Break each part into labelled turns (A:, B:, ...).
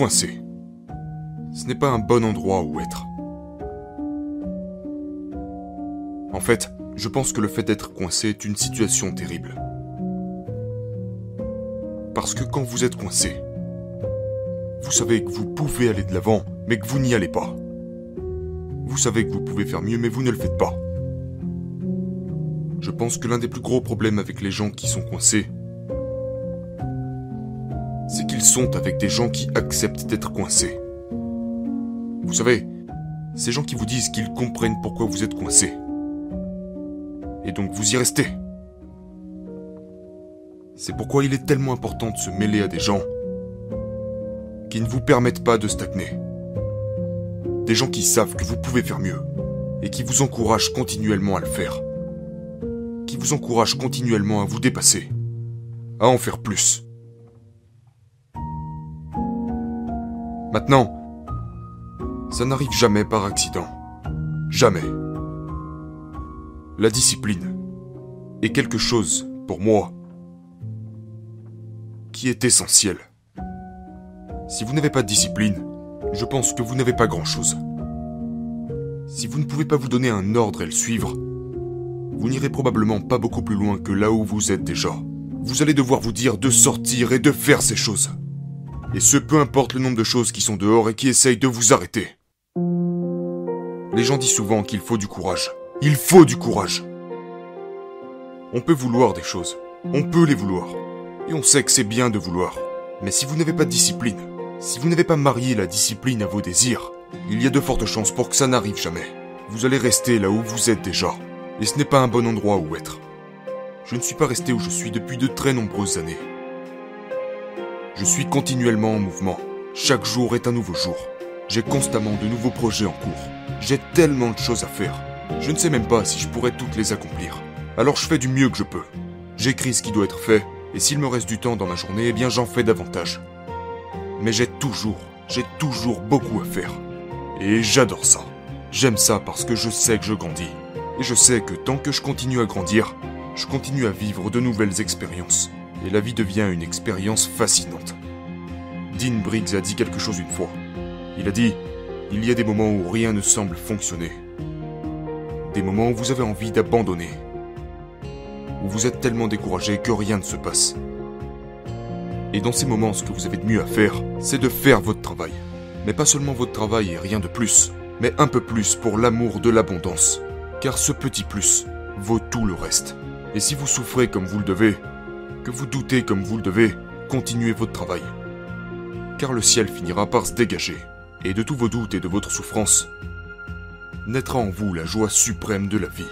A: coincé. Ce n'est pas un bon endroit où être. En fait, je pense que le fait d'être coincé est une situation terrible. Parce que quand vous êtes coincé, vous savez que vous pouvez aller de l'avant, mais que vous n'y allez pas. Vous savez que vous pouvez faire mieux, mais vous ne le faites pas. Je pense que l'un des plus gros problèmes avec les gens qui sont coincés, sont avec des gens qui acceptent d'être coincés. Vous savez, ces gens qui vous disent qu'ils comprennent pourquoi vous êtes coincé. Et donc vous y restez. C'est pourquoi il est tellement important de se mêler à des gens qui ne vous permettent pas de stagner. Des gens qui savent que vous pouvez faire mieux et qui vous encouragent continuellement à le faire. Qui vous encouragent continuellement à vous dépasser, à en faire plus. Maintenant, ça n'arrive jamais par accident. Jamais. La discipline est quelque chose, pour moi, qui est essentiel. Si vous n'avez pas de discipline, je pense que vous n'avez pas grand-chose. Si vous ne pouvez pas vous donner un ordre et le suivre, vous n'irez probablement pas beaucoup plus loin que là où vous êtes déjà. Vous allez devoir vous dire de sortir et de faire ces choses. Et ce peu importe le nombre de choses qui sont dehors et qui essayent de vous arrêter. Les gens disent souvent qu'il faut du courage. Il faut du courage. On peut vouloir des choses. On peut les vouloir. Et on sait que c'est bien de vouloir. Mais si vous n'avez pas de discipline, si vous n'avez pas marié la discipline à vos désirs, il y a de fortes chances pour que ça n'arrive jamais. Vous allez rester là où vous êtes déjà. Et ce n'est pas un bon endroit où être. Je ne suis pas resté où je suis depuis de très nombreuses années. Je suis continuellement en mouvement. Chaque jour est un nouveau jour. J'ai constamment de nouveaux projets en cours. J'ai tellement de choses à faire. Je ne sais même pas si je pourrais toutes les accomplir. Alors je fais du mieux que je peux. J'écris ce qui doit être fait, et s'il me reste du temps dans ma journée, eh bien j'en fais davantage. Mais j'ai toujours, j'ai toujours beaucoup à faire. Et j'adore ça. J'aime ça parce que je sais que je grandis. Et je sais que tant que je continue à grandir, je continue à vivre de nouvelles expériences. Et la vie devient une expérience fascinante. Dean Briggs a dit quelque chose une fois. Il a dit, il y a des moments où rien ne semble fonctionner. Des moments où vous avez envie d'abandonner. Où vous êtes tellement découragé que rien ne se passe. Et dans ces moments, ce que vous avez de mieux à faire, c'est de faire votre travail. Mais pas seulement votre travail et rien de plus, mais un peu plus pour l'amour de l'abondance. Car ce petit plus vaut tout le reste. Et si vous souffrez comme vous le devez, que vous doutez comme vous le devez, continuez votre travail. Car le ciel finira par se dégager, et de tous vos doutes et de votre souffrance, naîtra en vous la joie suprême de la vie.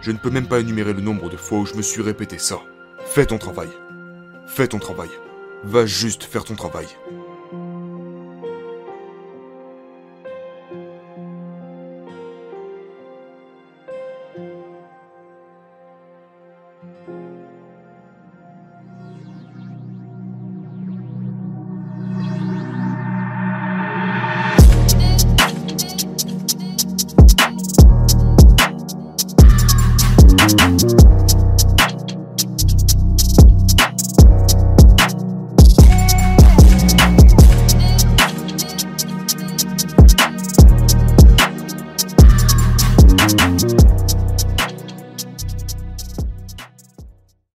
A: Je ne peux même pas énumérer le nombre de fois où je me suis répété ça. Fais ton travail. Fais ton travail. Va juste faire ton travail.